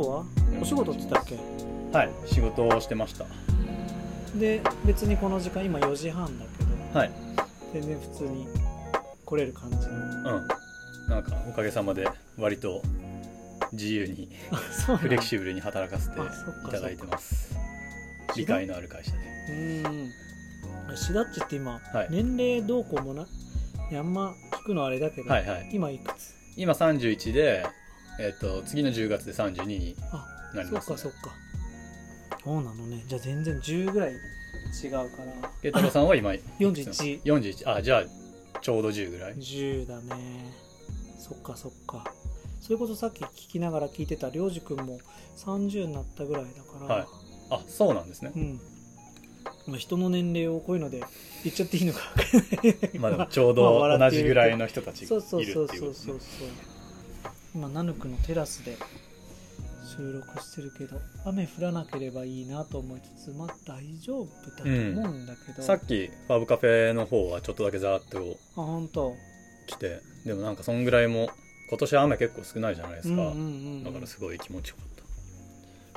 今日はお仕事って言ったっけ？はい仕事をしてました。で別にこの時間今4時半だけど。はい。全然普通に来れる感じの。うん。なんかおかげさまで割と自由に フレキシブルに働かせていただいてます。理解のある会社で。うーん。しだっちって今、はい。年齢どうこうもなあんま聞くのあれだけど、はいはい。今いくつ？今31で、えっと次の10月で32にあなります、ね、そっかそっか。そうなのね。じゃあ全然10ぐらい違うから。慶太郎さんは今 41 41あじゃあちょうど10ぐらい。10だね。そっかそっか。それこそさっき聞きながら聞いてたりょうじくんも30になったぐらいだから、はい。あそうなんですね。うん。まあ人の年齢をこういうので言っちゃっていいのか分からない。まあちょう まあど同じぐらいの人たちがそうそういるそうそうっていうことそうそう。ね今ナヌクのテラスで収録してるけど雨降らなければいいなと思いつつまあ大丈夫だと思うんだけど、さっきファブカフェの方はちょっとだけざーっとあ本当来てでもなんかそんぐらいも今年雨結構少ないじゃないですか、うんうんうんうん。だからすごい気持ちよかっ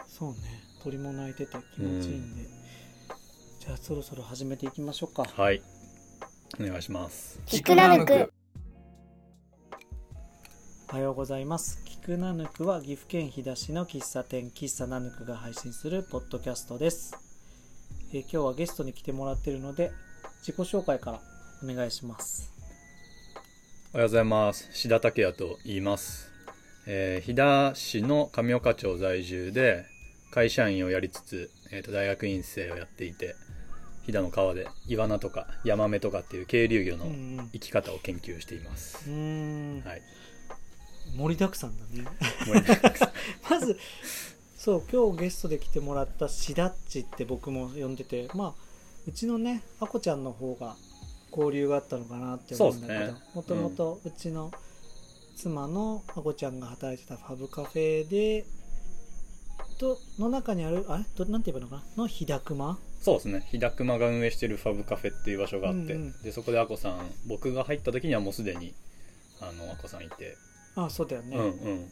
そうね。鳥も鳴いてて気持ちいいんで、じゃあそろそろ始めていきましょうか。たはい。お願いします。キクナヌクおはようございます。キクナヌクは岐阜県飛騨市の喫茶店喫茶ナヌクが配信するポッドキャストです。えー今日はゲストに来てもらっているので自己紹介からお願いします。おはようございます志田武也と言います、えー飛騨市の上岡町在住で会社員をやりつつ、えーと大学院生をやっていて飛騨の川でイワナとかヤマメとかっていう渓流魚の。生き方を研究していますう、ーん、はい盛りだくさんだね。まず、そう、今日ゲストで来てもらったシダッチって僕も呼んでて、まあ、うちのね、あこちゃんの方が交流があったのかなって思うんだけどもともとうちの妻のあこちゃんが働いてたファブカフェで、と、の中にある、あれ？どなんて言えばいいのかな？のひだくまそうですね。飛騨熊が運営してるファブカフェっていう場所があって、うんうん。でそこであこさん僕が入った時にはもうすでにあのあこさんいて、あ、そうだよね。うんうん。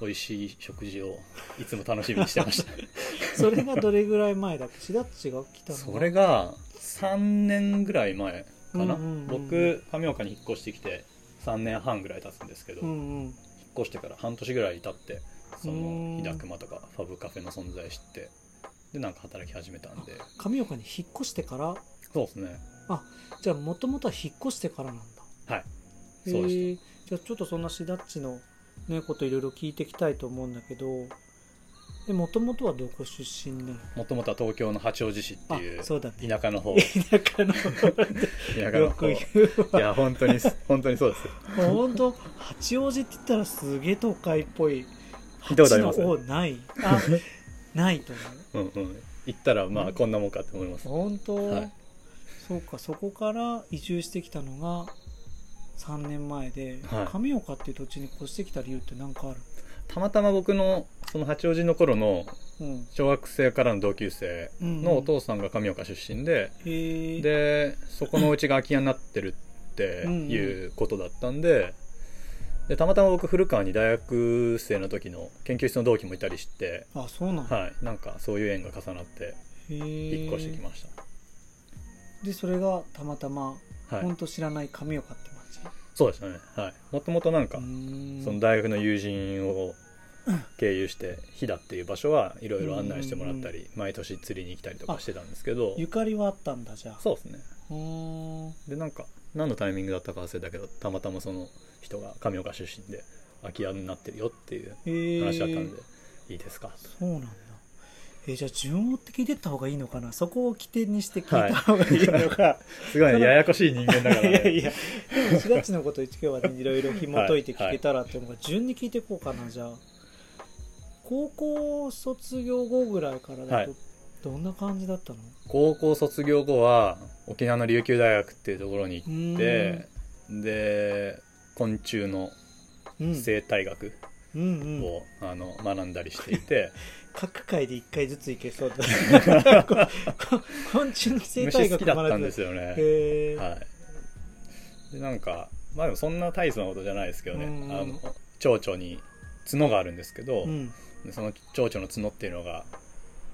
美味しい食事をいつも楽しみにしてました。それがどれぐらい前だっけ？シダッチが来たのそれが3年ぐらい前かな、うんうんうん僕上岡に引っ越してきて3年半ぐらい経つんですけど、引っうん。うん。越してから半年ぐらい経ってそうのん。日高間とかファブカフェの存在知ってでなんか働き始めたんで。上岡に引っ越してから、そうですね。じゃあもともとは引っ越してからなんだ。はい。そうでしへえじゃあちょっとそんなシダッチのねこといろいろ聞いていきたいと思うんだけどもともとはどこ出身なの？たもともとは東京の八王子市っていうあそうだね。田舎の方。田舎の方。で田舎の方。よく言ういや本当に本当にそうですよ。わ本当？八王子って言ったらすげえ都会っぽい。聞いたことあります？ない？あ ないと思う。うんうん。行ったらまうんあこんなもんかって思います、本当、はい。そうかそこから移住してきたのが3年前で、はい。上岡っていう土地に越してきた理由って何かある？たまたま僕のその八王子の頃のうん。小学生からの同級生のお父さんが上岡出身で、へえでそこのうちが空き家になってるっていうことだったんででたまたま僕古川に大学生の時の研究室の同期もいたりして、あそうなんだ、はい、なんかそういう縁が重なって引っ越してきましでそれがたまたまた、はい。本当知らない上岡って町そうでしたね。はい。もともとなんかその大学の友人を経由して飛騨っていう場所はいろいろ案内してもらったり毎年釣りに来たりとかしてたんですけどゆかりはあったんだじゃあ。そうですね。でなんか何のタイミングだったか忘れたけどたまたまその人が上岡出身で空き家になってるよっていう話だったんで、いいですか？そうなんだえーじゃあ順を追って聞いてった方がいいのかな？そこを起点にして聞いた方がいいのか、すごいねややこしい人間だから いやいねや。でもしらっちのこと今日はね いろいろ紐解いて聞けたらっていうのが順に聞いていこうかな。じゃあ高校卒業後ぐらいからだと、はい。どんな感じだったの？高校卒業後は沖縄の琉球大学っていうところに行ってで昆虫のうん。生態学うんうん。を、あの学んだりしていて、各回で1回ずついけそうだ。昆虫の生態学たんですよよねはい。でなんかまあでもそんな大層なことじゃないですけどね、うん。あの蝶々に角があるんですけど、うん。でその蝶々の角っていうのが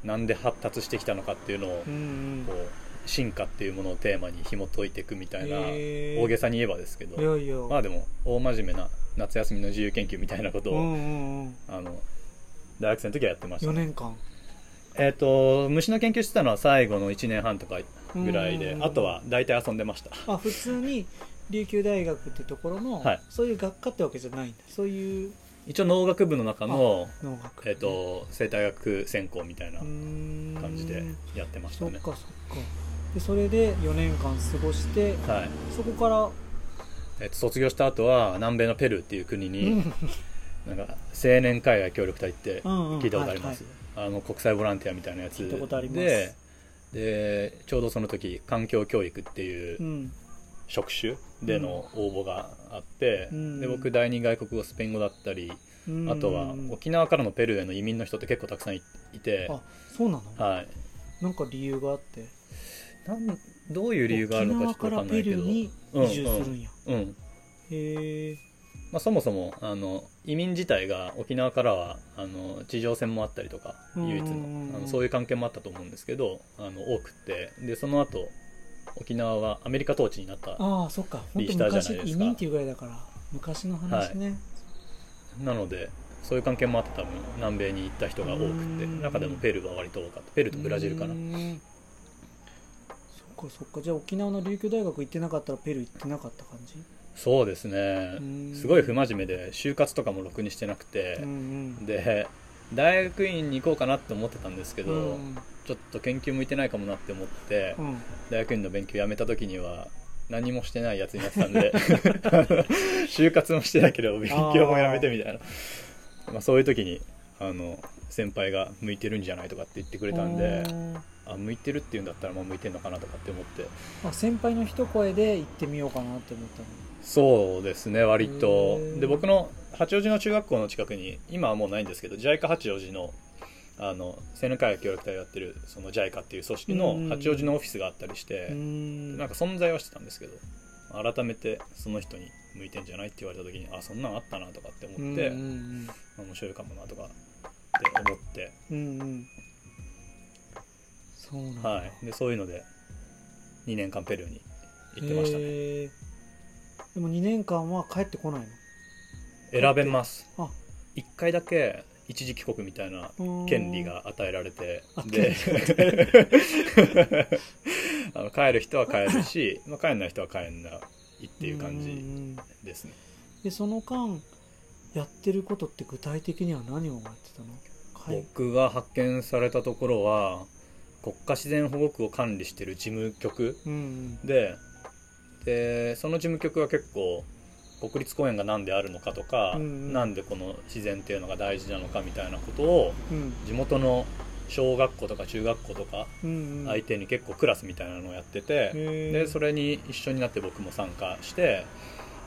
なんで発達してきたのかっていうのをうんうん。こう進化っていうものをテーマに紐解いていくみたいな大げさに言えばですけど。まあでも大真面目な夏休みの自由研究みたいなことを、うんうんうん。あの大学生の時はやってました4ね、年間。えっ、と虫の研究してたのは最後の1年半とかぐらいでうん。あとは大体遊んでました。あ普通に琉球大学ってところの、はい。そういう学科ってわけじゃないんだ。そういう一応農学部の中の、農学えっと生態学専攻みたいな感感じでやってましたね。そっかそっか。でそれで4年間過ごしてはい。そこからえっと卒業した後は南米のペルーっていう国うに、んなんか青年海外協力隊ってうんうん聞いたことあります、あの国際ボランティアみたいなやつ。聞いたことあります。ででちょうどその時環境教育っていううん。職種での応募があって、うん。で僕第二外国語スペイン語だったり、うん。あとは沖縄からのペルーへの移民の人って結構たくさんいいて。あそうなの？はい。なんか理由があって。なんどういう理由があるのかちょっと分かんないけど。沖縄からペルーに移住するんや、うんへえまあ、そもそもあの移民自体が沖縄からはあの地上戦もあったりとかうん。唯一のあのそういう関係もあったと思うんですけどあの多くってでその後沖縄はアメリカ統治になったああそっか。本当昔ないですか。移民っていうぐらいだから昔の話ね、なのでそういう関係もあって多分南米に行った人が多くてうん。中でもペルーは割と多かった。ペルーとブラジルかな。そっかそっか。じゃあ沖縄の琉球大学行ってなかったらペルー行ってなかった感じ？そうですね。うん。すごい不真面目で就活とかもろくにしてなくて。うんうん。で大学院に行こうかなって思ってたんですけど、うん。ちょっと研究向いてないかもなって思って、うん。大学院の勉強やめた時には何もしてないやつになってたんで。就活もしてなければ勉強もやめてみたいな。まあ、そういう時にあの先輩が向いてるんじゃないとかって言ってくれたんでうんあ向いてるっていうんだったらまあ向いてるのかなとかって思って。あ先輩の一声で行ってみようかなって思ったのそうですね割と。で僕の八王子の中学校の近くに今はもうないんですけど JICA 八王子のあの青年海外協力隊をやってるその JICA っていう組織のうん。八王子のオフィスがあったりして、なんか存在はしてたんですけど改めてその人に向いてんじゃないって言われた時にあそんなんあったなとかって思って、面白いかもなとかって思って、うんうん。うんそうはい、でそういうので2年間ペルーに行ってましたねでも2年間は帰ってこない選べます。のあ。1回だけ一時帰国みたいなうん権利が与えられてあで あの帰る人は帰るし、まあ、帰んない人は帰んないっていう感じですね。でその間やってることって具体的には何をやってたの？はい。僕が発見されたところは国家自然保護区を管理してる事務局うんうんででその事務局は結構国立公園が何であるのかとか、うんうん。なんでこの自然っていうのが大事なのかみたいなことをうん。地元の小学校とか中学校とかうんうん。相手に結構クラスみたいなのをやってて、へー。でそれに一緒になって僕も参加して、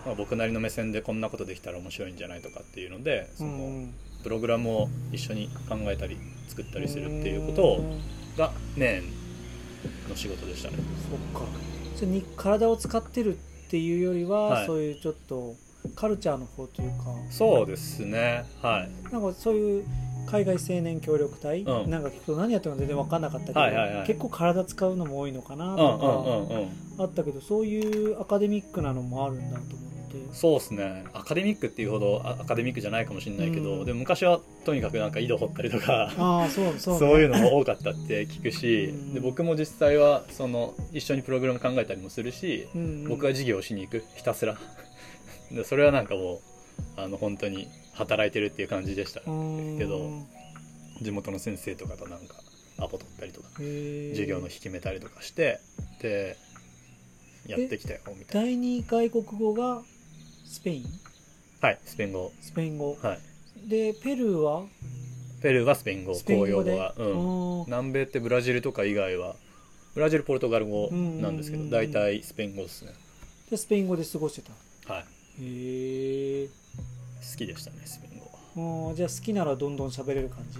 まあ、僕なりの目線でこんなことできたら面白いんじゃないとかっていうのでその、うんうん。プログラムを一緒に考えたり作ったりするっていうことをが年の仕事でしたね。そっかに体を使ってるっていうよりは、はい。そういうちょっとカルチャーの方というか。そうですね。はい。なんかそういう海外青年協力隊、うん。なんか聞くと何やってるのか全然分かんなかったけど、はいはいはい。結構体使うのも多いのかなうんうんとうんうん。かあったけどそういうアカデミックなのもあるんだと思ってそうですね。アカデミックっていうほどあアカデミックじゃないかもしれないけど、うん。でも昔はとにかくなんか井戸掘ったりとかああそうそう、ね、そういうのも多かったって聞くし、うん。で僕も実際はその一緒にプログラム考えたりもするし、うん。うん僕は授業をしに行くひたすら。でそれはなんかもうあの本当に働いてるっていう感じでした、うんけど地元の先生とかとなんかアポ取ったりとか授業の引きめたりとかしてでやってきたよみたい第二外国語がスペイン？なはいスペイン語。スペイン語。はい。でペルーは？ペルーはスペイン語公用語は、うん、うん南米ってブラジルとか以外はブラジルポルトガル語なんですけど大体スペイン語ですね。でスペイン語で過ごしてた？はい。へえ好きでしたねスペイン語。はじゃあ好きならどんどん喋れる感じ？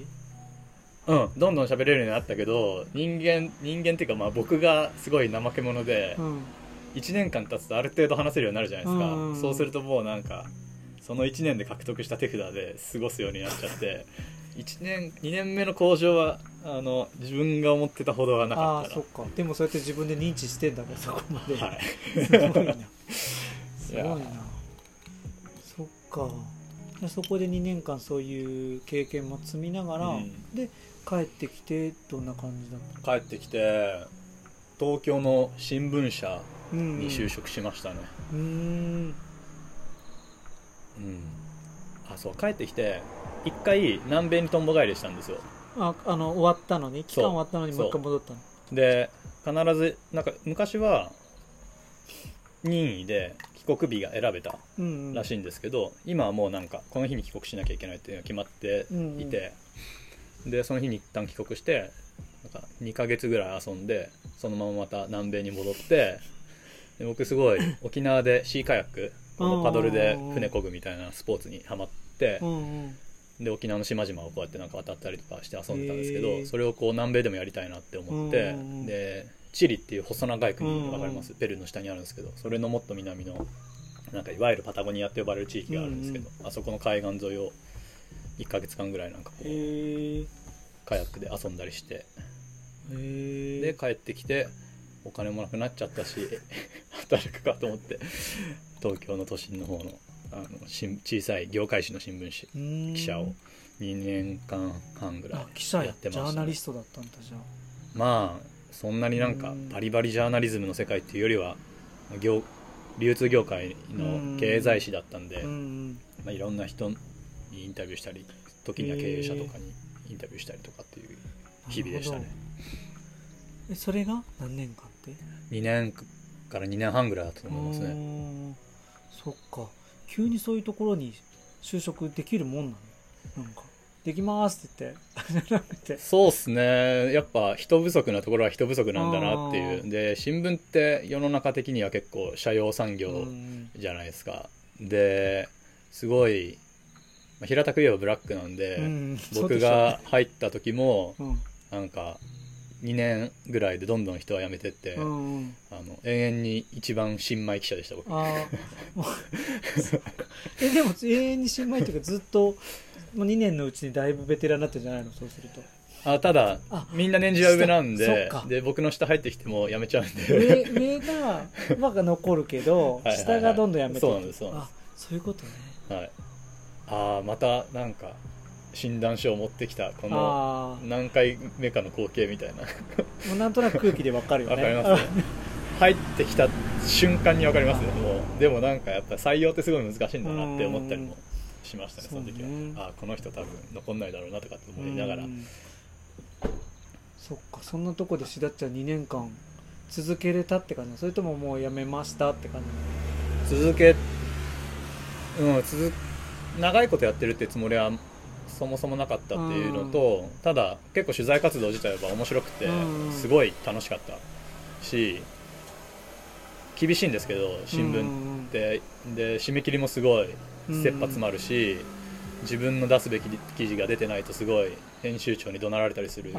うんどんどん喋れるようになったけど人間人間っていうかまあ僕がすごい怠け者で、うん1年間経つとある程度話せるようになるじゃないですか、うん。そうするともうなんかその1年で獲得した手札で過ごすようになっちゃって。1年2年目の向上はあの自分が思ってたほどはなあかったあそっか。でもそうやって自分で認知してんだからそこまで、らはい。すごいな。すごいな。やそっか。でそこで2年間そういう経験も積みながら、うん。で帰ってきてどんな感じだった帰ってきて東京の新聞社うんに就職しましたね。うーん。うん、あそう帰ってきて一回南米にとんぼ返りしたんですよ。ああの終わったのに？期間終わったのにもう一回戻ったの？で必ずなんか昔は任意で帰国日が選べたうんうん。らしいんですけど、今はもうなんかこの日に帰国しなきゃいけないっていうのが決まっていて、でその日に一旦帰国してなんか2ヶ月ぐらい遊んでそのまままた南米に戻ってで僕すごい 沖縄でシーカヤックこのパドルで船漕ぐみたいなスポーツにハマってで沖縄の島々をこうやってなんか渡ったりとかして遊んでたんですけど、それをこう南米でもやりたいなって思って、うんでチリっていう細長い国うんわかります、ペルーの下にあるんですけどそれのもっと南のなんかいわゆるパタゴニアって呼ばれる地域があるんですけど、あそこの海岸沿いを1ヶ月間ぐらいなんかこうカヤックで遊んだりしてで帰ってきてお金もなくなっちゃったし 働くかと思って東京の都心の方のあの新小さい業界誌の新聞紙記者を2年間半ぐらあ記者いやってましたね、ャーナリストだったんだじゃあ。まあそんなになんかうん。バリバリジャーナリズムの世界っていうよりは業流通業界の経済誌だったんで、まあ、いろんな人にインタビューしたり時には経営者とかにインタビューしたりとかっていう日々でしたね。えそれが何年間？って。2年から2年半ぐらいだったと思いますね。んそっか。急にそういうところに就職できるもんなの？なんか。できますって言って。そうっすね。やっぱ人不足なところは人不足なんだなっていあうで新聞って世の中的には結構社用産業うんじゃないですか。ですごい、まあ平たく言えばブラックなんで、うん。僕が入った時もなんか2年ぐらいでどんどん人は辞めてって、ょううんうん。あの永遠に一番新米記者でした僕。えでも永遠に新米っていうかずっともう2年のうちにだいぶベテランになったんじゃないの？そうすると。あただあみんな年次は上なんそでで僕の下入ってきても辞めちゃうんで。上上がまあ残るけどはい下がどんどんやめてそうなんですそうなんであそういうことね。はい、ああまたなんか診断書を持ってきたこのあ何回目かの光景みたいな。あもうなんとなく空気でわかるよね。わかりますね。入ってきた瞬間に分かりますねもうでもなんかやっぱ採用ってすごい難しいんだなって思ったりもしましたねその時は、ね。ああこの人多分残んないだろうなとかって思いながら。うん。そっかそんなとこでしだっちゃん2年間続けれたって感じ。それとももうやめましたって感じ。続けうん続長いことやってるってつもりはそもそもなかったっていうのとただ結構取材活動自体は面白くてうん。すごい楽しかったし厳しいんですけど新聞聞って。で締め切りもすごい切羽詰まるし自分の出すべき記事が出てないとすごい編集長に怒鳴られたりする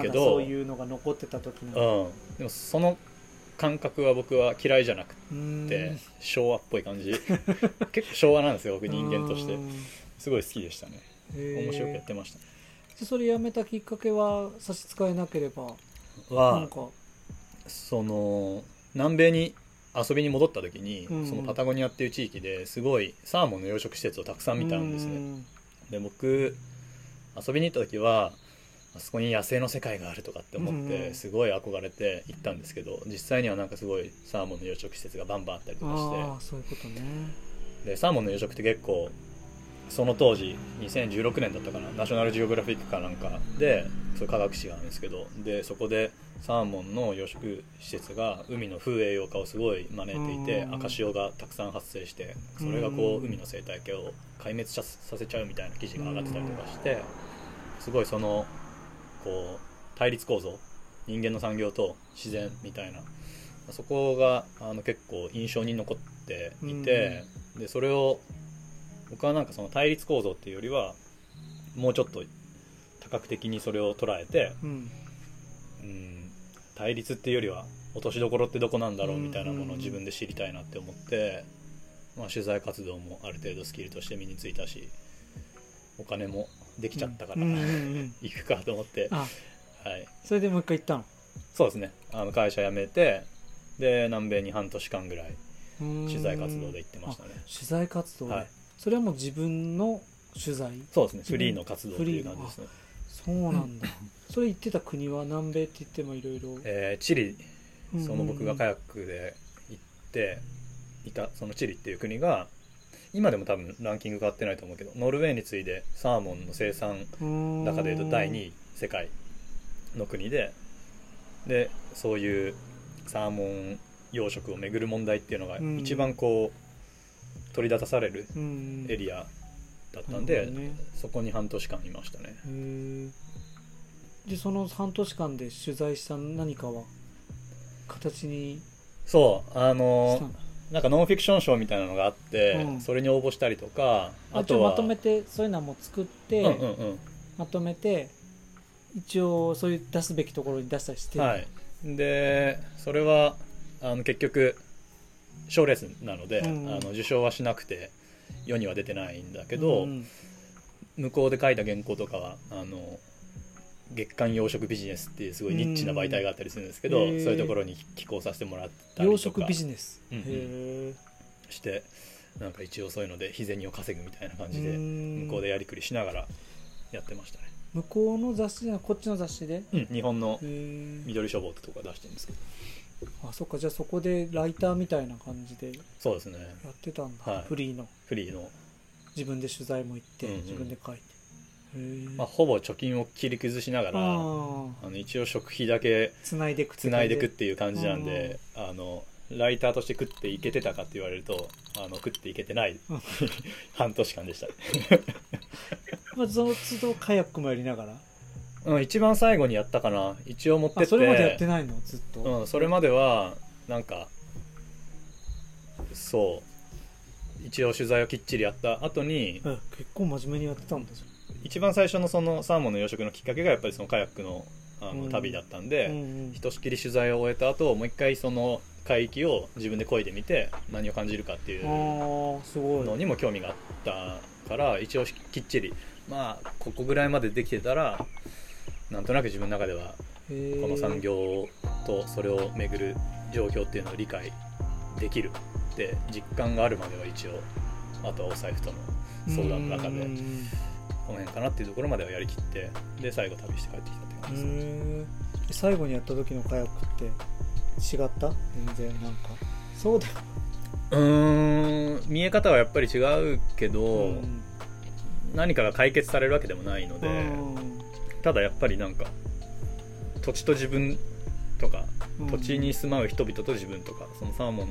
けどそういうのが残ってた時うのん。でもその感覚は僕は嫌いじゃなくうん。て昭和っぽい感じ。結構昭和なんですよ僕人間として。うん。すごい好きでしたね面白くやってました。ねでそれやめたきっかけは差し支えなければなんはか？その南米に遊びに戻った時に、うんそのパタゴニアっていう地域ですごいサーモンの養殖施設をたくさん見たんですね。ねで僕遊びに行った時はあそこに野生の世界があるとかって思っうんてすごい憧れて行ったんですけど実際にはなんかすごいサーモンの養殖施設がバンバンあったりとかして。ああそういうことね。でサーモンの養殖って結構その当時2016年だったかな。ナショナルジオグラフィックかなんかでそう科学誌があるんですけど。でそこでサーモンの養殖施設が海の風栄養化をすごい招いていてうん。赤潮がたくさん発生してそれがこううん。海の生態系を壊滅ささせちゃうみたいな記事が上がってたりとかしてすごいそのこう対立構造人間の産業と自然みたいな。そこがあの結構印象に残っていて、でそれを僕はなんかその対立構造っていうよりはもうちょっと多角的にそれを捉えて、うん。うん、対立っていうよりは落としどころってどこなんだろうみたいなものをうん自分で知りたいなって思ってまあ、取材活動もある程度スキルとして身についたしお金もできちゃったから、行くかと思って、あはい、それでもう一回行ったの？そうですね。あの会社辞めてで南米に半年間ぐらい取取材活動で行ってましたね。取材活動で、はいそれはもう自分の取材？そうですね。フリーの活動っていう感じですね、そうなんだ。それ行ってた国は南米って言ってもいろいろえーチリ。その僕がカヤックで行っていたそのチリっていう国が今でも多分ランキング変わってないと思うけどノルウェーに次いでサーモンの生産中でいうと第2位世界の国ででそういうサーモン養殖をめぐる問題っていうのがうん。一番こう取り立たされるうん。エリアだったんでね。そこに半年間いましたね。でその半年間で取材した何かは形にそうあのなんかノンフィクション賞みたいなのがあって、うん。それに応募したりとかああとはまとめてそういうのはもう作って、うんうんうん。まとめて一応そういう出すべきところに出したりして。るはい、でそれはあの結局賞レースなので、うん。あの受賞はしなくて世には出てないんだけど、うん向こうで書いた原稿とかはあの月刊養殖ビジネスっていうすごいニッチな媒体があったりするんですけど、そういうところに寄稿させてもらったり養とか。殖ビジネス、うんしてなんか一応そういうので日銭を稼ぐみたいな感じで向向こうでやりくりしながらやってましたね、向こうの雑誌じゃこっちの雑誌で？へうん、日本のえ緑書房ってとこが出してるんですけどあそっかじゃあそこでライターみたいな感じでそうですね。やってたんだ、はい。フリーの。フリーの。自分で取材も行って、うんうん。自分で書いて。へえまあ、ほぼ貯金を切り崩しながらああの一応食費だけつないでくつないでくっていう感じなんであのライターとして食っていけてたかって言われるとあの食っていけてないうん。半年間でした、まあ、その都度カヤックもやりながらうん、一番最後にやったかな。一応持ってって。あそれまでやってないの？ずっと、うん、それまではなんかそう。一応取材をきっちりやった。後にえ結構真面目にやってたんだじ一番最初のそのサーモンの養殖のきっかけがやっぱりそのカヤックのあのうん。旅だったんゃで、んうんうん。ひとしきり取材を終えた後もう一回その海域を自分で漕いでみて何を感じるかっていうああすごい。のにも興味があったから一応きっちり。まあここぐらいまでできてたらなんとなく自分の中ではこの産業とそれをめぐる状況っていうのを理解できるって実感があるまでは一応あとはお財布との相談の中でうん。この辺かなっていうところまではやりきってで最後旅して帰ってきたって感じです最後にやった時のカヤックって違った？全然なんか。そうだよ、うーん。見え方はやっぱり違うけど、うん。何かが解決されるわけでもないので、ただやっぱりなんか土地と自分とかうん。土地に住まう人々と自分とかそのサーモ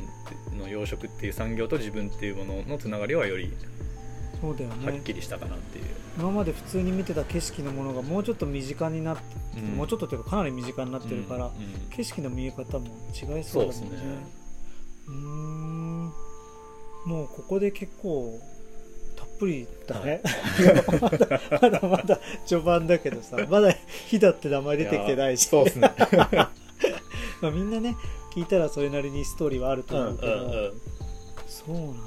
ンの養殖っていう産業と自分っていうもののつながりはよりそうだよはっねきりしたかなっていう、今まで普通に見てた景色のものがもうちょっと身近になって、うん。もうちょっとっていうかかなり身近になってるから、うんうん。景色の見え方も違いそうだもんね。そうですね。うーん。もうここで結構ぷりだね、まだまだまだ序盤だけどさ まだヒダって名前出てきてないし。やそうですね。まあみんなね聞いたらそれなりにストーリーはあるとうんうん思うけど、うん。そうなんだ。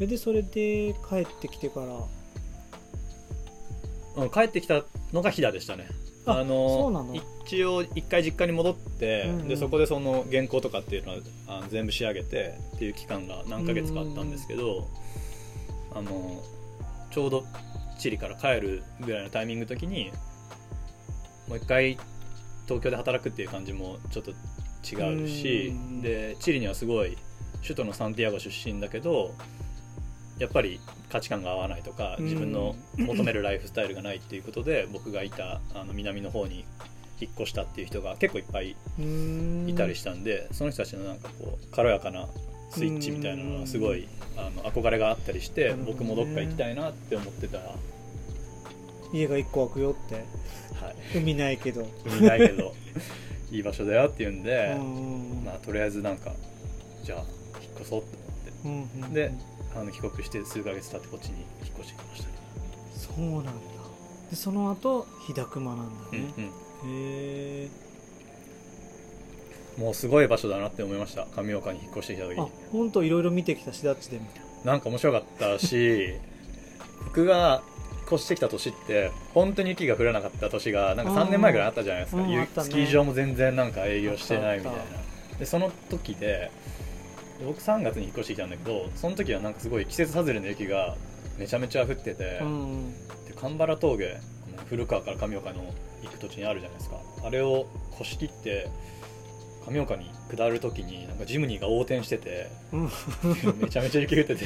えでそれで帰ってきてから？うん帰ってきたのが飛騨でしたね。あのの？一応一回実家に戻って、うんうん。でそこでその原稿とかっていうのはあの全部仕上げてっていう期間が何ヶ月かあったんですけど、あのちょうどチリから帰るぐらいのタイミングの時にもう一回東京で働くっていう感じもちょっと違うし、うん。でチリにはすごい首都のサンティアゴ出身だけどやっぱり価値観が合わないとかうん。自分の 求めるライフスタイルがないっていうことで僕がいたあの南の方に引っ越したっていう人が結構いっぱいいたりしたんで、その人たちのなんかこう軽やかなスイッチみたいなのはすごいあの憧れがあったりして、僕もどっか行きたいなって思ってた、は家が1個空くよって。い、海ないけど。見ないけどいい場所だよっていうんで、うんまあ、とりあえずなんかじゃあ引っ越そうって思って。うんうんであの帰国して数ヶ月経ってこっちに引っ越してきましたね。そうなんだ。でその後飛騨熊なんだね、うんうん。へえもうすごい場所だなって思いました。上岡に引っ越してきた時。あ本当いろいろ見てきたしだっちでも。なんか面白かったし 僕が越してきた年って本当に雪が降らなかった年がなんか3年前ぐらいあったじゃないですか、ゆうんね。スキー場も全然なんか営業してないみたいな。でその時で僕3月に引っ越してきたんだけどその時はなんかすごい季節外れの雪がめちゃめちゃ降ってて、うんで神原峠古川から上岡の行く土地にあるじゃないですか。あれを越し切って上岡に下る時になんかジムニーが横転しててうん。めちゃめちゃ雪降ってて。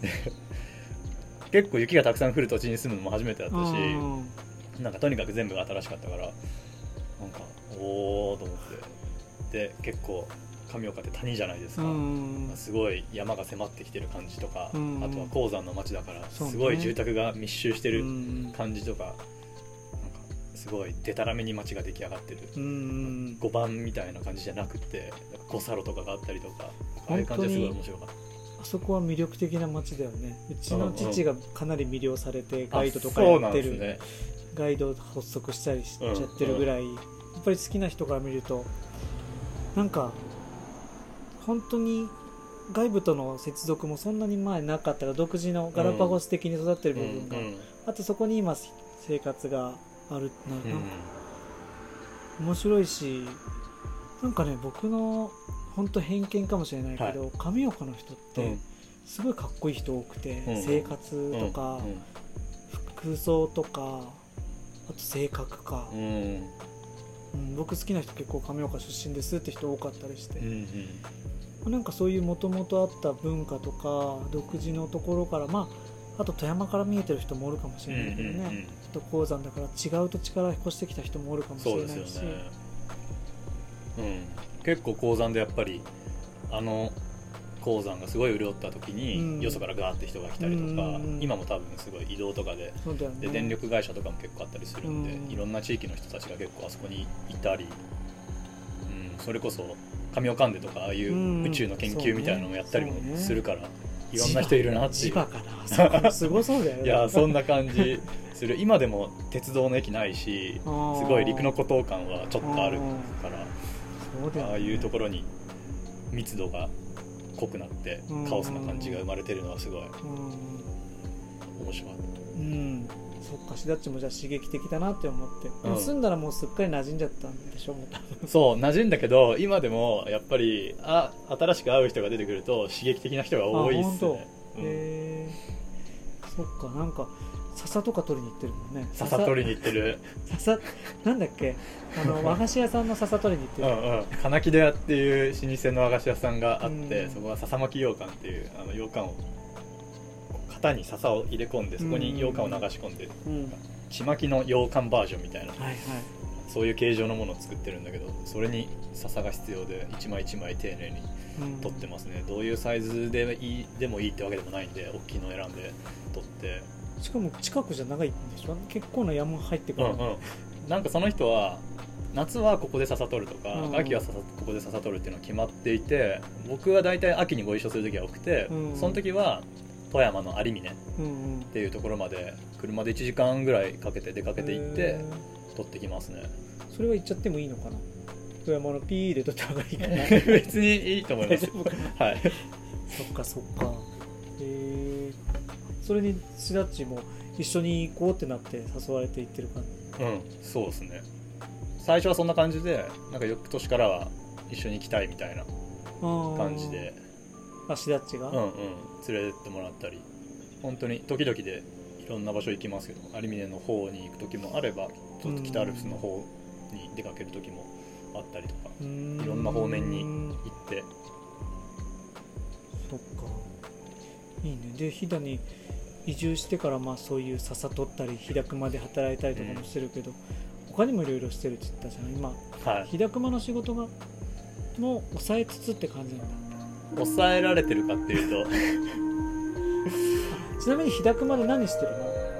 で結構雪がたくさん降る土地に住むのも初めてだったし、うん。なんかとにかく全部が新しかったからなんかおおと思って。で結構上岡って谷じゃないですか、うん。すごい山が迫ってきてる感じとか、うん。あとは鉱山の町だからすごい住宅が密集してるうん。感じとかすごいでたらめに街が出来上がってる、うん5番みたいな感じじゃなくて五サロとかがあったりとか。ああいう感じですごい面白かった。あそこは魅力的な街だよね。うちの父がかなり魅了されてガイドとかやってる、ね。ガイド発足したりしちゃってるぐらい、やっぱり好きな人から見るとなんか本当に外部との接続もそんなに前なかったら独自のガラパゴス的に育ってる部分が、うんうん。あとそこに今生活があるってなるうん。なんか面白いしなんかね僕の本当偏見かもしれないけど、上岡の人ってうん。すごいかっこいい人多くて、うん。生活とか、うん。服装とかあと性格か、うん。うん僕好きな人結構上岡出身ですって人多かったりして。うんう、ん。なんかそういうもともとあった文化とか独自のところからまああと富山から見えてる人もおるかもしれないけどね、うんうんうん。あと鉱山だから違う土地から引っ越してきた人もおるかもしれないし。ですよね、うん、結構鉱山でやっぱりあの鉱山がすごい潤った時に、うん。よそからガーって人が来たりとか、うん今も多分すごい移動とかでね。で電力会社とかも結構あったりするんで、うん。いろんな地域の人たちが結構あそこにいたり、うん、それこそ神岡んでとかああいううん宇宙の研究みたいなのもやったりもするから、いろんな人いるなっていう。かな。すごそうだよね。いやそんな感じする。今でも鉄道の駅ないしすごい陸の孤島感はちょっとあるからね。ああいうところに密度が濃くなってうん。カオスな感じが生まれてるのはすごいうん。面白かっうんそっかしだっちもじゃあ刺激的だなって思って、ん。住んだらもうすっかり馴染んじゃったんでしょもうそう馴染んだけど今でもやっぱりあ新しく会う人が出てくると刺激的な人が多いっすあね、うん。へえそっかなんか笹とか取りに行ってるもんね。笹取りに行ってる。笹なんだっけ？あの 和菓子屋さんの笹取りに行ってる、うんうん。金木戸屋っていう老舗の和菓子屋さんがあって、うん。そこは笹巻羊羹っていうあの羊羹を型に笹を入れ込んでそこに羊羹を流し込んでうん。ちまきの羊羹バージョンみたいな。はいはい。そういう形状のものを作ってるんだけどそれに笹が必要で一枚一枚丁寧にうん。取ってますね、どういうサイズでいいでもいいってわけでもないんで大きいの選んで取って。しかも近くじゃ長いんでしょ？結構な山入ってくる、うんうん。なんかその人は夏はここで笹取るとか、うん。秋は笹ここで笹取るっていうのが決まっていて僕は大体秋にご一緒する時が多くて、うん。その時は富山の有峰っていうところまで車で1時間ぐらいかけて出かけて行ってへ取ってきますね。ーそれは言っちゃってもいいのかな？富山のピーで取った方がいいかな。別にいいと思います はい。そっかそっか。へえそれにしだっちも一緒に行こうってなって誘われて行ってる感じ？うんそうですね。最初はそんな感じでなんか翌年からは一緒に行きたいみたいな感じであしだっちが、うんうん。連れてってもらったり。本当に時々でいろんな場所行きますけど有峰の方に行く時もあればちょっと北アルプスの方に出かける時もあったりとかいろんな方面に行って。そっか。いいね。で飛騨に移住してからまあそういう笹取ったり飛騨熊で働いたりとかもしてるけど、他にもいろいろしてるって言ったじゃん。今はい。飛騨熊の仕事がもう抑えつつって感じなんだ抑えられてるかっていうと。ちなみに飛騨熊で何してるの？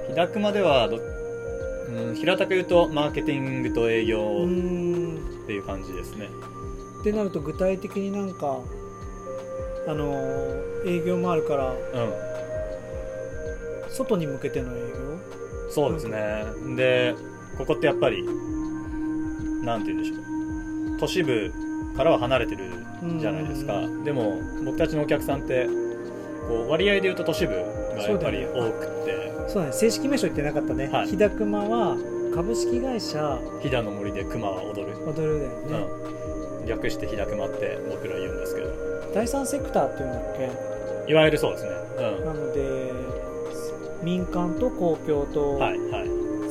日高まではど、うん、平たく言うとマーケティングと営う業っていう感じですね。ってなると具体的になんかあのー営業もあるからうん。外に向けての営業？そうですね。でここってやっぱりなんて言うんでしょう。都市部からは離れてるじゃないですか、でも僕たちのお客さんってこう割合でいうと都市部がやっぱり多くて。そうだね。正式名称言ってなかったね、はい。飛騨熊は株式会社。飛騨の森で熊は踊る、踊るだよね、うん、略して飛騨熊って僕ら言うんですけど。第三セクターっていうんだっけ？いわゆるそうですね、うなので民間と公共とん、はいはい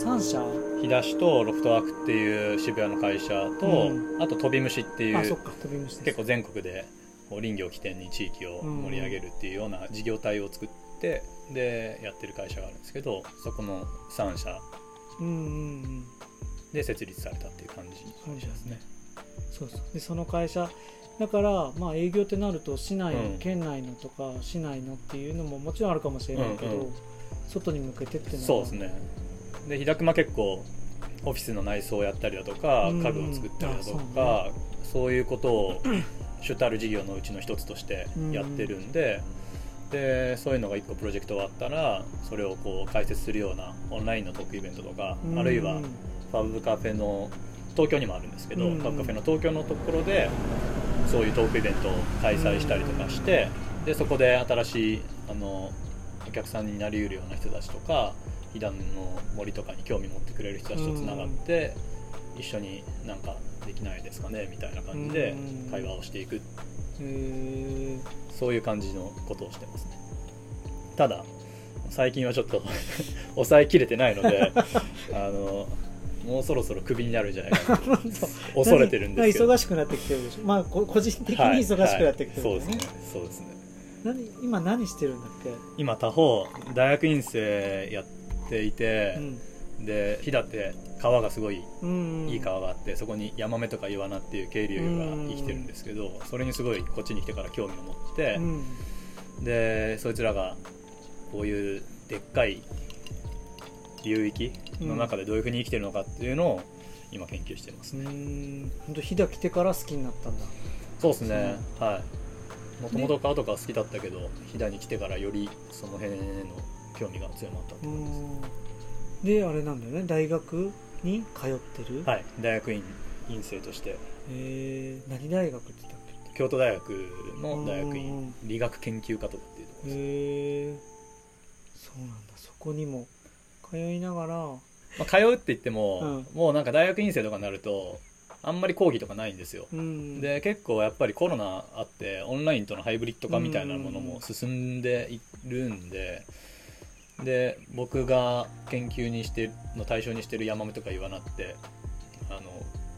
3社、飛騨市とロフトワークっていう渋谷の会社と、うあと飛び虫っていあそうっか飛び虫結構全国で林業起点に地域を盛り上げるっていうような事業体を作ってでやってる会社があるんですけどそこの3社で設立されたっていう感じですね。そうそうでその会社だからまあ営業ってなると市内、うん県内のとか市内のっていうのももちろんあるかもしれないけど、うんうん外に向けてっていうのはそうですねで日高結構オフィスの内装をやったりだとかうん。家具を作ったりだとあか、そういうことを主たる事業のうちの一つとしてやってるんで,、でそういうのが1個プロジェクト終わったらそれをこう解説するようなオンラインのトークイベントとか、うん。あるいはファブカフェの東京にもあるんですけど、うん。ファブカフェの東京のところでそういうトークイベントを開催したりとかして、でそこで新しいあのお客さんになりうるような人たちとか飛騨の森とかに興味持ってくれる人たちとつながって、一緒になんかできないですかねみたいな感じでうん。会話をしていく。へそういう感じのことをしてますね。ただ最近はちょっと 抑えきれてないので あのもうそろそろクビになるんじゃないかなと。ー 恐れてるんですけど。何忙しくなってきてるでしょ。まあこ個人的にはい。忙しくなってきてるはいんだよね,、そうですね。そうですね。何今何してるんだっけ？今他方大学院生やっていて、で飛騨って川がすごいいい川があってそこにヤマメとかイワナっていう渓流が生きてるんですけどそれにすごいこっちに来てから興味を持ってうん。でそいつらがこういうでっかい流域の中でどういうふうに生きてるのかっていうのを今研究してますうね、ん。本当飛騨来てから好きになったんだ。そうですね。はい。もともと川とか好きだったけど飛騨に来てからよりその辺への興味が強まったってです。ん。であれなんだよね。大学に通ってる、はい。大学院院生として。えー、何大学って言ったっけ？京都大学の大学うん。院理学研究科とかっていうところです、へえそうなんだ。そこにも通いながら。まあ、通うって言っても、うん。もうなんか大学院生とかになるとあんまり講義とかないんですよ。うん。で結構やっぱりコロナあってオンラインとのハイブリッド化みたいなものも進んでいるんでで僕が研究にしての対象にしてるヤマメとかイワナってあの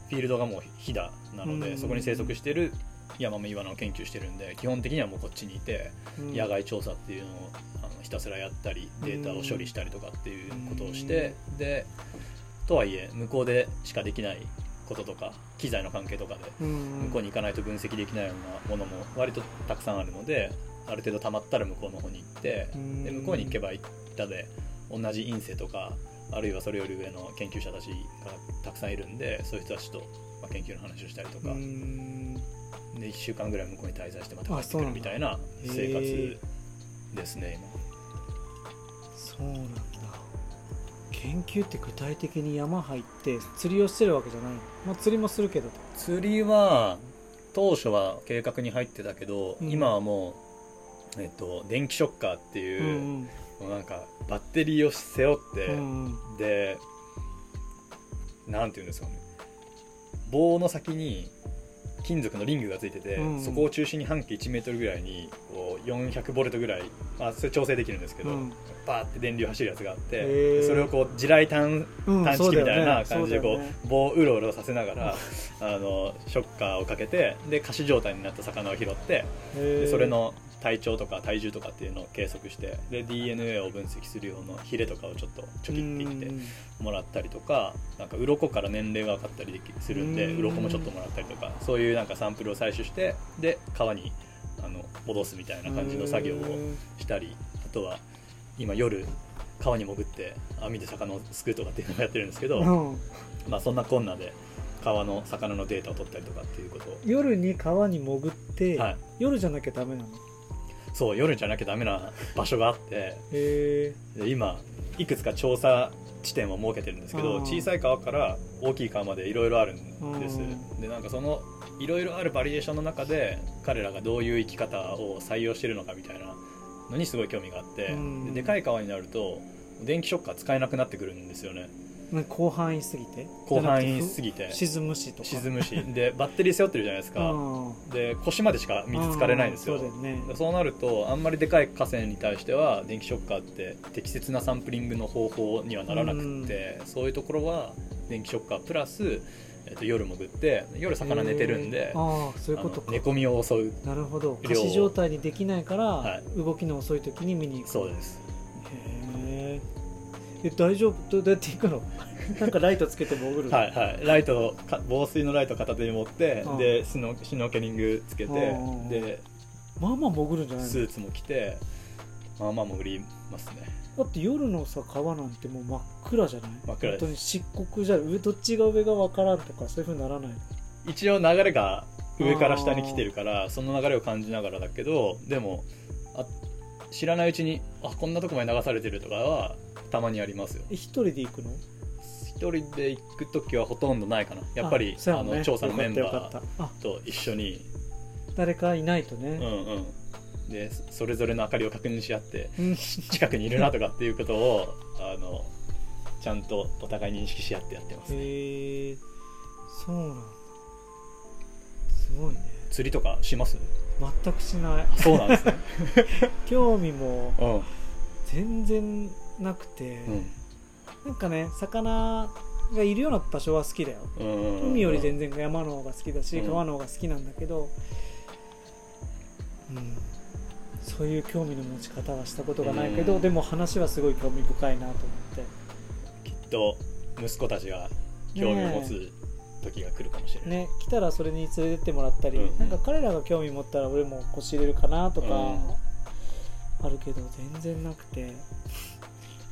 フィールドがもう飛騨なので、うん。そこに生息してるヤマメイワナを研究してるんで基本的にはもうこっちにいて、うん。野外調査っていうのをあのひたすらやったりデータを処理したりとかっていうことをして、でとはいえ向こうでしかできないこととか機材の関係とかでうん。向こうに行かないと分析できないようなものも割とたくさんあるのである程度溜まったら向こうの方に行ってうん。で向こうに行けば行ったで同じ院生とかあるいはそれより上の研究者たちがたくさんいるんでそういう人たちと、まあ、研究の話をしたりとか、うん。で1週間ぐらい向こうに滞在してまた帰ってくるみたいな生活ですねそうなんだ。研究って具体的に山入って釣りをしてるわけじゃないの？まあ釣りもするけど今釣りは当初は計画に入ってたけど、うん。今はもう、えっと、電気ショッカーってういう、ん。もうなんかバッテリーを背負って、うんうん。でなんていうんですかね。棒の先に金属のリングがついてて、うんそこを中心に半径1メートルぐらいにこう400ボルトぐらい、まあ、それ調整できるんですけど、うん。バーって電流走るやつがあって、それをこう地雷探うん探知機みたいな感じでこうそうだよね。棒をうろうろさせながら あのショッカーをかけてで仮死状態になった魚を拾ってでそれの体長とか体重とかっていうのを計測してで DNA を分析する用のヒレとかをちょっとちょきっていってうん。もらったりとかなんか鱗から年齢が分かったりするんでうん。鱗もちょっともらったりとかそういうなんかサンプルを採取してで川にあの戻すみたいな感じの作業をしたりあとは今夜川に潜って網で魚をすくうとかっていうのをやってるんですけど、うん。まあそんなこんなで川の魚のデータを取ったりとかっていうことを。夜に川に潜って、はい。夜じゃなきゃダメなの？そう夜じゃなきゃダメな場所があってで今いくつか調査地点を設けてるんですけどうん。小さい川から大きい川までいろいろあるんです。うん。でなんかそのいろいろあるバリエーションの中で彼らがどういう生き方を採用してるのかみたいなのにすごい興味があってうん。ででかい川になると電気ショッカー使えなくなってくるんですよねね広範囲すぎて？広範囲すぎぎて。沈むし。とか沈むし。でバッテリー背負ってるじゃないですか。うん。で腰までしか水浸かれないんですよ。うんそうね。でそうなるとあんまりでかい河川に対しては電気ショッカーって適切なサンプリングの方法にはならなくってそういうところは電気ショッカープラス、えっと夜潜って夜魚寝てるんでへー。ああそういうこと寝込みを襲うなるほど。量仮死状態にできないから、は動きの遅い時に見に行く。そうです。へええ大丈夫？どどうやって行くの？なんかライトつけて潜るはいはい。ライトか防水のライト片手に持ってうん。でシュノシュノーケリングつけてうんでまあまあ潜るんじゃないの？スーツも着てまあまあ潜りますね。だって夜のさ川なんてもう真っ暗じゃない？真っ暗本当に漆黒じゃ上どっちが上が分からんとかそういうふうにならない一応流れが上から下に来てるからその流れを感じながらだけどでもあ知らないうちにあこんなとこまで流されてるとかはたまにありますよ。え一人で行くの？一人で行く時はほとんどないかな。やっぱりあそうやね。あの調査のメンよかバったよかった。あ。ーと一緒に。誰かいないとね、うんうん。でそれぞれの明かりを確認し合ってうん。近くにいるなとかっていうことをあのちゃんとお互い認識し合ってやってますね。へえ。そうなんだ。すごいね。釣りとかします？全くしない。そうなんですね。興味もうん。全然なくて、うん。なんかね魚がいるような場所は好きだよ。海より全然山の方が好きだし、うん。川の方が好きなんだけど、うん、そういう興味の持ち方はしたことがないけど、うん。でも話はすごい興味深いなと思って。きっと息子たちが興味を持つ時が来るかもしれない、ね。来たらそれに連れてってもらったり、うん。なんか彼らが興味持ったら俺も腰入れるかなとか、うん。あるけど全然なくて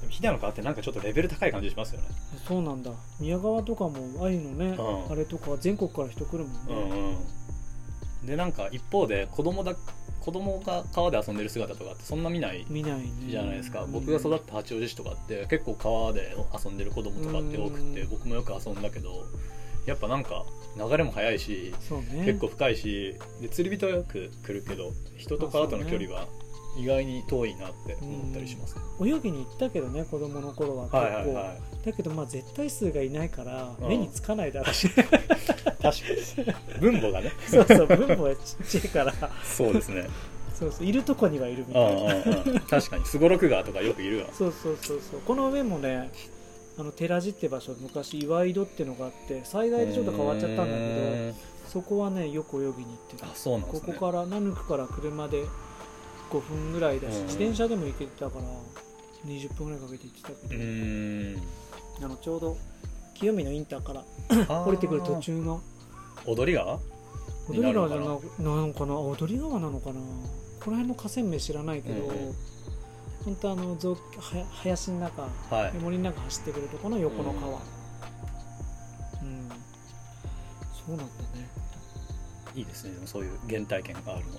でも飛騨の川ってなんかちょっとレベル高い感じしますよね。そうなんだ。宮川とかもあゆのね、うん。あれとか全国から人来るもんね、うんうん。でなんか一方で子供だ子供が川で遊んでる姿とかってそんな見ない見ないね。じゃないですか、うん僕が育った八王子市とかって結構川で遊んでる子供とかって多くて、うん。僕もよく遊んだけどやっぱなんか流れも速いしそうね。結構深いしで釣り人はよく来るけど人と川との距離は意外に遠いなって思ったりしますね、泳ぎに行ったけどね子供の頃は結構、はいはいはい。だけどまあ絶対数がいないからうん。目につかないだろうし、確かに。分母がね。そうそう分母がちっちゃいから。そうですね。そうそういるとこにはいるみうんたいな。うんうん確かに。すごろく川とかよくいるわ。そうそうそうそう。この上もねあの寺地って場所昔岩井戸ってのがあって最大でちょっと変わっちゃったんだけどそこはねよく泳ぎに行ってた。あそうなんですね。ここからナヌクから車で5分ぐらいだし、うん。自転車でも行けてたから20分ぐらいかけて行ってたうけど、あのちょうど清見のインターから降りてくる途中の。踊り川踊り川じゃなにななのかな？踊り川なのかな？この辺の河川名知らないけど、本当あの雑は林の中、はい。森の中走ってくるとこの横の川、ううん。んそうなんだね。いいですねそういう原体験があるの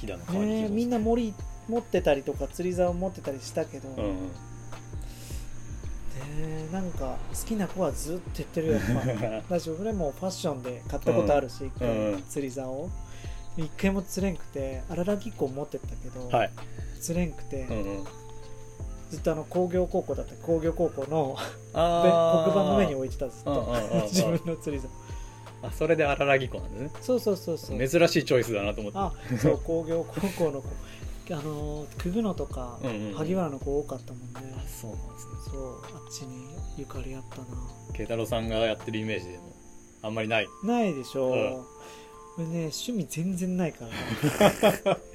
飛騨の川にねえ紐づいてみんな森持ってたりとか釣り竿持ってたりしたけど、うんうん。ねなんか好きな子はずっと言ってるよやっぱ。だし俺もファッションで買ったことあるし、一回うん。釣り竿を。一回も釣れんくて荒らぎ湖持ってったけど、はい。釣れんくて、うんうん。ずっとあの工業高校だった工業高校の 黒板の上に置いてたずっと自分の釣り竿あそれで荒らぎ湖なんですね。そうそうそうそう。珍しいチョイスだなと思って。あそう工業高校の子。あのくぐのとか、うんうんうん。萩原の子多かったもんね。あそうなんですね。そうあっちにゆかりあったな。慶太郎さんがやってるイメージでもあんまりない。ないでしょ、う。ん。俺ね趣味全然ないから。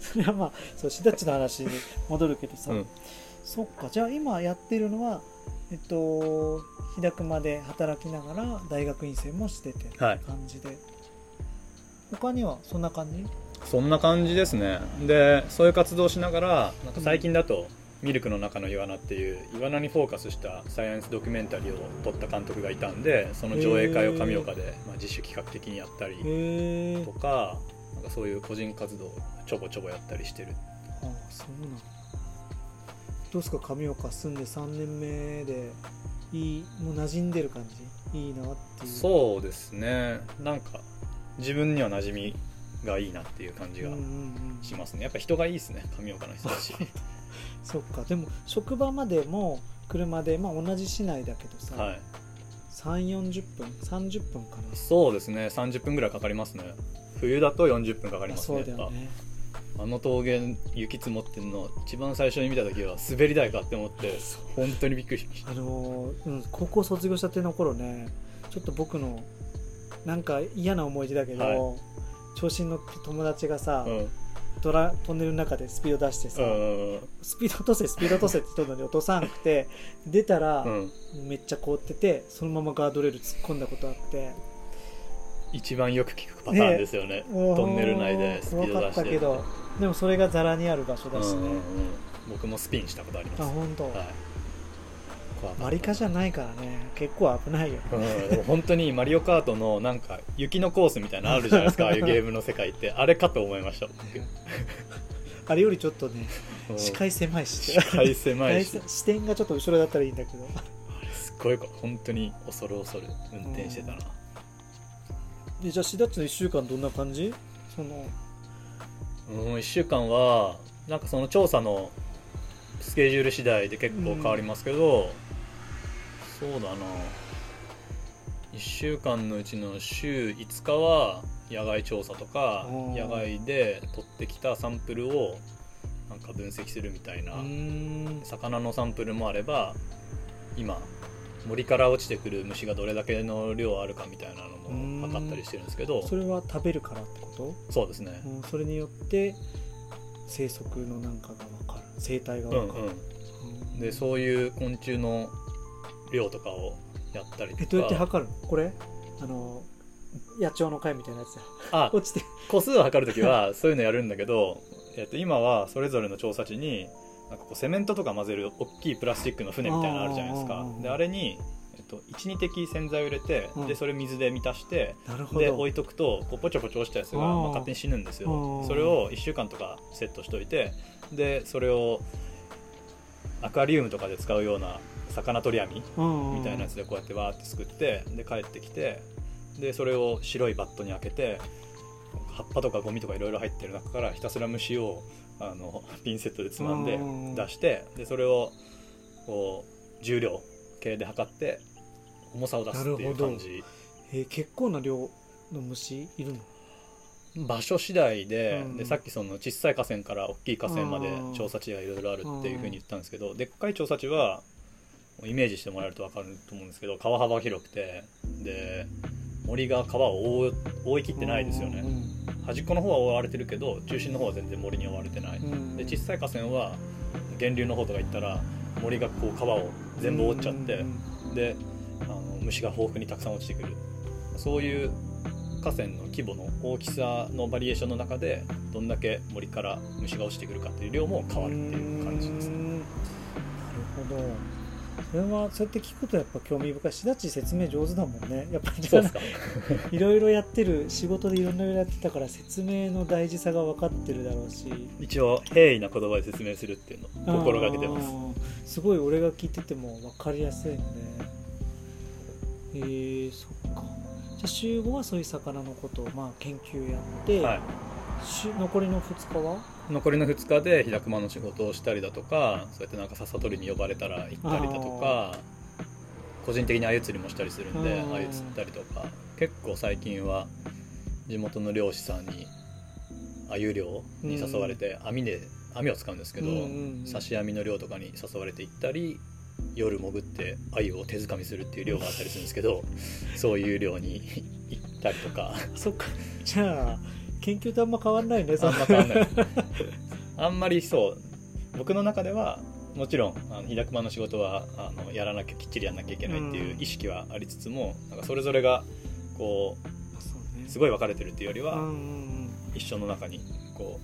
それはまあそうしだっちの話に戻るけどさ、うん。そっかじゃあ今やってるのはえっと日高まで働きながら大学院生もしてて感じで、他にはそんな感じ？そんな感じですね。でそういう活動をしながらなんか最近だと「ミルクの中のイワナ」っていうイワナにフォーカスしたサイエンスドキュメンタリーを撮った監督がいたんでその上映会を上岡で、まあ、自主企画的にやったりとかなんかそういう個人活動をちょぼちょぼやったりしてる。ああそうなんだどうですか上岡住んで3年目でいいもう馴染んでる感じ？いいなっていう。そうですね。なんか自分には馴染みがいいなっていう感じがうんうんうん。しますね。やっぱ人がいいですね。上岡の人たち。そっか。でも職場までも車で、まあ、同じ市内だけどさ、はい。3 4 0分30分かなそうですね。30分ぐらいかかりますね。冬だと40分かかりあますねそうだよね。ぱあの峠雪積もってんの一番最初に見た時は滑り台かって思って本当にびっくりしました。あのーうん、高校卒業したての頃ねちょっと僕のなんか嫌な思い出だけど、は調子に乗って友達がさ、うん。ドラトンネルの中でスピード出してさ、うんスピード落とせスピード落とせって言ったのに落とさなくて出たら、うん。めっちゃ凍っててそのままガードレール突っ込んだことあって一番よく聞くパターンですよね。トンネル内でスピード出して。ったけど。でもそれがザラにある場所だしね、うん。うんうん僕もスピンしたことあります。あ本当、はい。マリカじゃないからね。結構危ないよ、うん、本当にマリオカートのなんか雪のコースみたいなのあるじゃないですか。ああいうゲームの世界って。あれかと思いました僕。あれよりちょっとねうん。視界狭いし。視界狭いし。視点がちょっと後ろだったらいいんだけど。あれすっごい本当に恐る恐る運転してたな、でじゃあシダッチの1週間どんな感じ？その。うん、1週間はなんかその調査のスケジュール次第で結構変わりますけど、そうだな。1週間のうちの週5日は野外調査とかうん。野外で取ってきたサンプルをなんか分析するみたいな。魚のサンプルもあれば今森から落ちてくる虫がどれだけの量あるかみたいなのも測ったりしてるんですけど。それは食べるからってこそうですね。と、うん、それによって生息のなんかが分かる。生態がうん分かる、うん。でそういう昆虫の量とかをやったりとか。えどうやって測る？のこれ？あの野鳥の会みたいなやつだあ落ちて。個数を測るときはそういうのやるんだけど、えっと、今はそれぞれの調査地になんかこうセメントとか混ぜる大きいプラスチックの船みたいなのあるじゃないですか。であれに、えっと、12滴洗剤を入れて、うん。でそれ水で満たしてで置いとくとこうポチョポチョ落ちたやつが、まあ、勝手に死ぬんですよ。それを1週間とかセットしといてでそれをアクアリウムとかで使うような魚取り網みみたいなやつでこうやってわーってすくってで帰ってきてでそれを白いバットに開けて葉っぱとかゴミとかいろいろ入ってる中からひたすら虫をあのピンセットでつまんでうん。出してでそれをこう重量計で測って重さを出すっていう感じ。えー結構な量の虫いるの？場所次第で,、うん。でさっきその小さい河川から大きい河川までうん調査地がいろいろあるっていうふうに言ったんですけどでっかい調査地はイメージしてもらえると分かると思うんですけど川幅広くてで森が川を覆いきってないですよね端っこの方は覆われてるけど中心の方は全然森に覆われてない。うん。うんで小さい河川は源流の方とか行ったら森がこう川を全部覆っちゃってうんであの虫が豊富にたくさん落ちてくる。そういう河川の規模の大きさのバリエーションの中でどんだけ森から虫が落ちてくるかっていう量も変わるっていう感じですね。なるほどそれはそうやって聞くとやっぱ興味深いしだっち説明上手だもんね。やっぱりそうですか。いろいろやってる仕事でいろんなやってたから説明の大事さが分かってるだろうし。一応平易な言葉で説明するっていうのを心がけてます。すごい俺が聞いてても分かりやすいので。えー、そっか。じゃあ週5はそういう魚のことをまあ研究やって、はい。週残りの2日は？残りの2日で平熊の仕事をしたりだとかそうやってなんか笹取りに呼ばれたら行ったりだとか個人的に鮎釣りもしたりするんでうん。鮎釣ったりとか結構最近は地元の漁師さんに鮎漁に誘われて網で網を使うんですけど、うんうんうん。刺し網の漁とかに誘われて行ったり夜潜って鮎を手づかみするっていう漁があったりするんですけどそういう漁に行ったりとか。そっか。じゃあ研究とあんま変わんないねあんま変わんない。あんまりそう。僕の中ではもちろんあの日高の仕事はあのやらなきゃきっちりやらなきゃいけないっていう意識はありつつも、なんかそれぞれがこうねうすごい分かれてるっていうよりは、うんうんうん。一緒の中にこ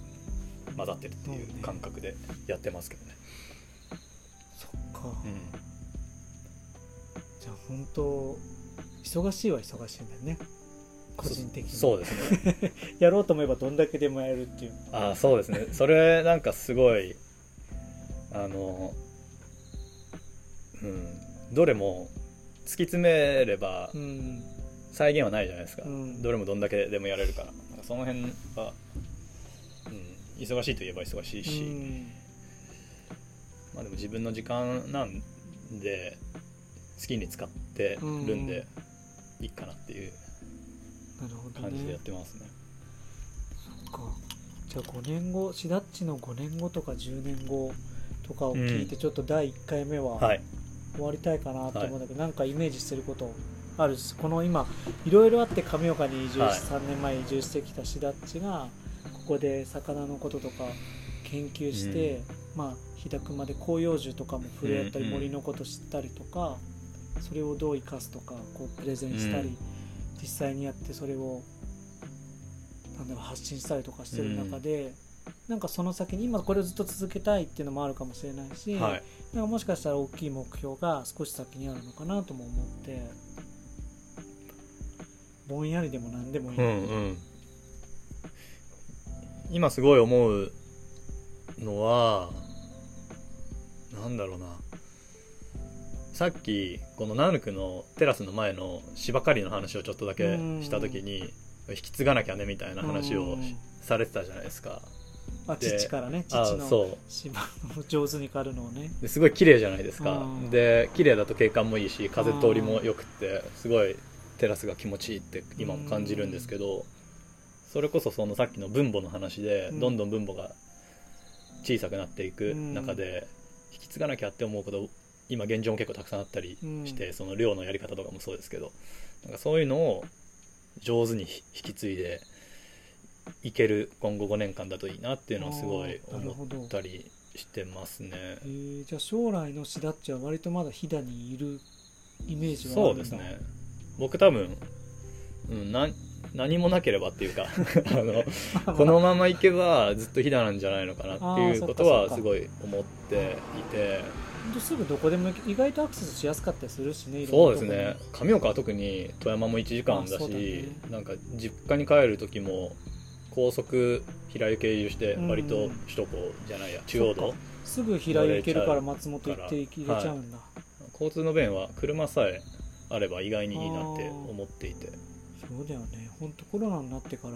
う混ざってるっていう感覚でやってますけどね。そっか、うん。じゃあ本当忙しいは忙しいんだよね個人的に。そそうですね。やろうと思えばどんだけでもやるっていう。あそうですね。それなんかすごいあのうん、どれも突き詰めればうん。再現はないじゃないですか、うん。どれもどんだけでもやれるから。なんかその辺は、うん、忙しいといえば忙しいし、うん。まあでも自分の時間なんで好きに使ってるんでいいかなっていう感じでやねってますね。そっか。じゃあ5年後シダッチの5年後とか10年後とかを聞いてちょっと第1回目ははい。終わりたいかなと思うんだけど、なんかイメージしてることあるしこの今いろいろあって亀岡に移住し、はい。3年前移住してきたシダッチがここで魚のこととか研究して、まあ日高まで広葉樹とかも触れ合ったり、うんうん。森のこと知ったりとかそれをどう生かすとかこうプレゼンしたり、うん実際にやってそれをなんだろう発信したりとかしてる中で、なんかその先に今これをずっと続けたいっていうのもあるかもしれないし、はい。なんかもしかしたら大きい目標が少し先にあるのかなとも思ってぼんやりでも何でもいい、うんうん。今すごい思うのはなんだろうなさっきこのナヌクのテラスの前の芝刈りの話をちょっとだけした時に引き継がなきゃねみたいな話をうん。されてたじゃないですか。あで父からねあ父のそう。芝の上手に刈るのをね。ですごい綺麗じゃないですか。うん。で綺麗だと景観もいいし風通りも良くってすごいテラスが気持ちいいって今も感じるんですけどそれこそそのさっきの分母の話でうん。どんどん分母が小さくなっていく中で引き継がなきゃって思うこと今現状も結構たくさんあったりしてその漁のやり方とかもそうですけどなんかそういうのを上手に引き継いでいける今後5年間だといいなっていうのはすごい思ったりしてますね。えーじゃあ将来のシダッチは割とまだ飛騨にいるイメージはあそうんですね。僕多分、うん、な何もなければっていうか あの このままいけばずっと飛騨なんじゃないのかなっていうことはすごい思っていてすぐどこでも意外とアクセスしやすかったりするしねそうですね。上岡は特に富山も1時間だしね。なんか実家に帰る時も高速平湯経由してうん。割と首都高じゃないや中央道。すぐ平井行けるから松本行って行けちゃうんだ、交通の便は車さえあれば意外にいいなって思っていて。そうだよね。本当コロナになってから。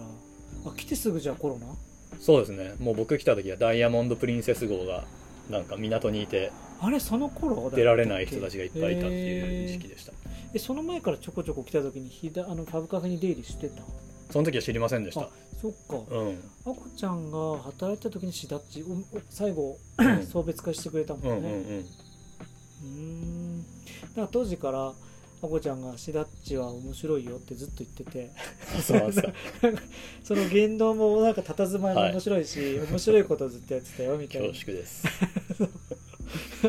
あ来てすぐじゃあコロナ？そうですね。もう僕来た時はダイヤモンド・プリンセス号がなんか港にいてあれその頃出られない人たちがいっぱいいたっていう時期へでした。ー。えその前からちょこちょこ来た時にひだあのファブカフェに出入りしてた？その時は知りませんでした。あそっか。うん。あこちゃんが働いてた時にシダッチおお最後うん。送別会してくれたもんね。うんうんうん。うーん。だから当時からあこちゃんがシダッチは面白いよってずっと言ってて。そ の言動もなんか佇まいも面白いし、面白いことをずっとやってたよみたいな。恐縮です。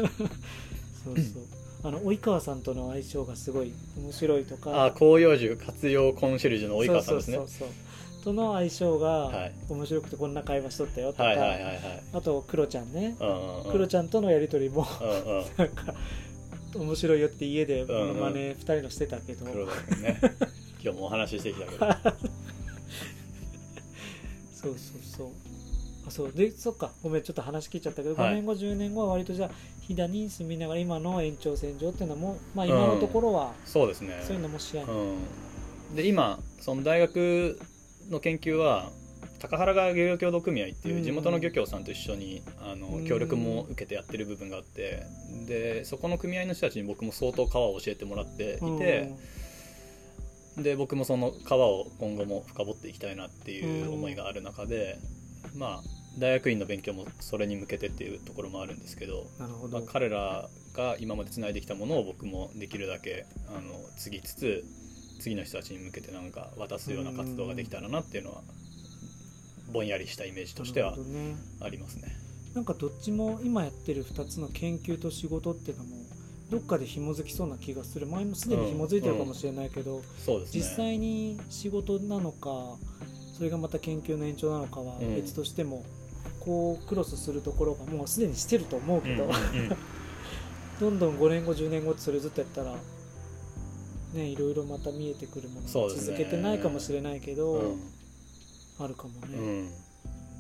そうそう。あの及川さんとの相性がすごい面白いとか。あ広葉樹活用コンシェルジュの及川さんですね。そうそうそうとの相性がはい。面白くてこんな会話しとったよとか、はいはいはいはいあとクロちゃんね、うんうんクロちゃんとのやり取りも なんか面白いよって家でんうん。モノマネ2人のしてたけど、黒田君ね。今日もお話ししてきたけど。そうそうそう。あそう。でそっか。ごめんちょっと話聞いちゃったけど、はい。5年後10年後は割とじゃあ飛騨に住みながら今の延長線上っていうのもまあ今のところはそうですね。そういうのも視野に、うん、で今その大学の研究は高原川漁業協同組合っていう地元の漁協さんと一緒にあうん。の協力も受けてやってる部分があってでそこの組合の人たちに僕も相当川を教えてもらっていてで僕もその川を今後も深掘っていきたいなっていう思いがある中でまあ大学院の勉強もそれに向けてっていうところもあるんですけどなるほど、まあ、彼らが今までつないできたものを僕もできるだけあの継ぎつつ次の人たちに向けてなんか渡すような活動ができたらなっていうのはぼんやりしたイメージとしてはありますね。なんかどっちも今やってる2つの研究と仕事っていうのもどっかで紐づきそうな気がする。前もすでに紐づいてるかもしれないけど、そうですね。実際に仕事なのかそれがまた研究の延長なのかはうん。別としても、こうクロスするところがもうすでにしてると思うけど、うんうんうん。どんどん5年後10年後ってそれずっとやったらねいろいろまた見えてくるもの続けてないかもしれないけど、うんあるかもね、うん。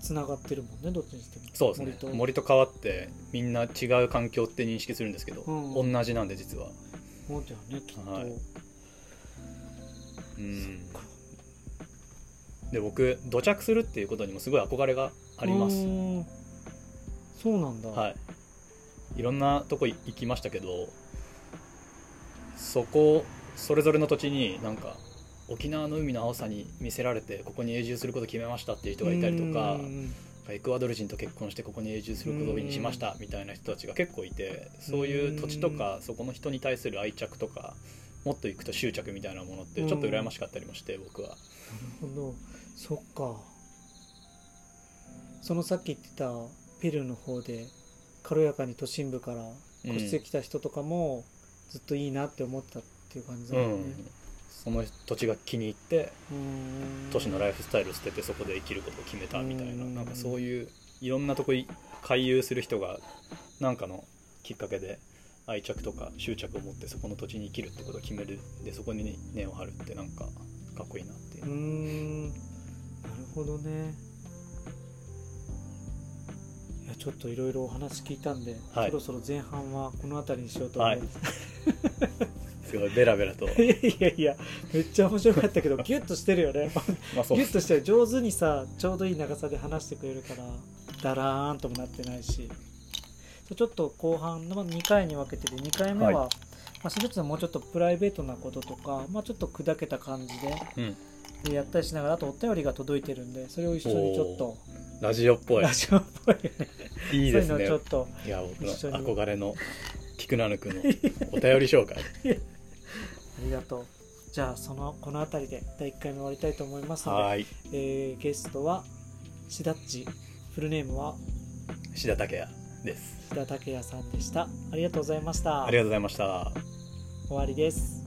つながってるもんねどっちにしても。そうですね。森と。森と川ってみんな違う環境って認識するんですけど、うん。同じなんで実は。そうだよねきっと、はい。うん。で僕土着するっていうことにもすごい憧れがあります。そうなんだ、はい。いろんなとこ行きましたけどそこそれぞれの土地になんか沖縄の海の青さに見せられてここに永住することを決めましたっていう人がいたりとかうん。エクアドル人と結婚してここに永住することにしましたみたいな人たちが結構いてそういう土地とかそこの人に対する愛着とかもっと行くと執着みたいなものってちょっと羨ましかったりもして僕は。なるほど。そっか。そのさっき言ってたペルーの方で軽やかに都心部から越してきた人とかもずっといいなって思ったっていう感じだうんもん。ね、その土地が気に入って都市のライフスタイルを捨ててそこで生きることを決めたみたいな。うん。なんかそういういろんなとこい回遊する人がなんかのきっかけで愛着とか執着を持ってそこの土地に生きるってことを決めるでそこに根を張るってなんかかっこいいなっていう。うーん。なるほどね。いやちょっといろいろお話聞いたんで、はい。そろそろ前半はこの辺りにしようと思います、すごいベラベラと。い、やいやいやめっちゃ面白かったけどギュッとしてるよね。まあそうギュッとしてる。上手にさちょうどいい長さで話してくれるからダラーンともなってないし。ちょっと後半の2回に分けてて2回目は、はい。まあ、それぞれもうちょっとプライベートなこととか、まあ、ちょっと砕けた感じうん、でやったりしながらあとお便りが届いてるんでそれを一緒にちょっと。ラジオっぽい。ラジオっぽいよね。いいですね。そういうのをちょっといや僕の憧れの菊名ぬくのお便り紹介。ありがとう。じゃあそのこの辺りで第1回目終わりたいと思いますので、はい。えーゲストはしだっち。フルネームは？志田武也です。志田武也さんでした。ありがとうございました。ありがとうございました。終わりです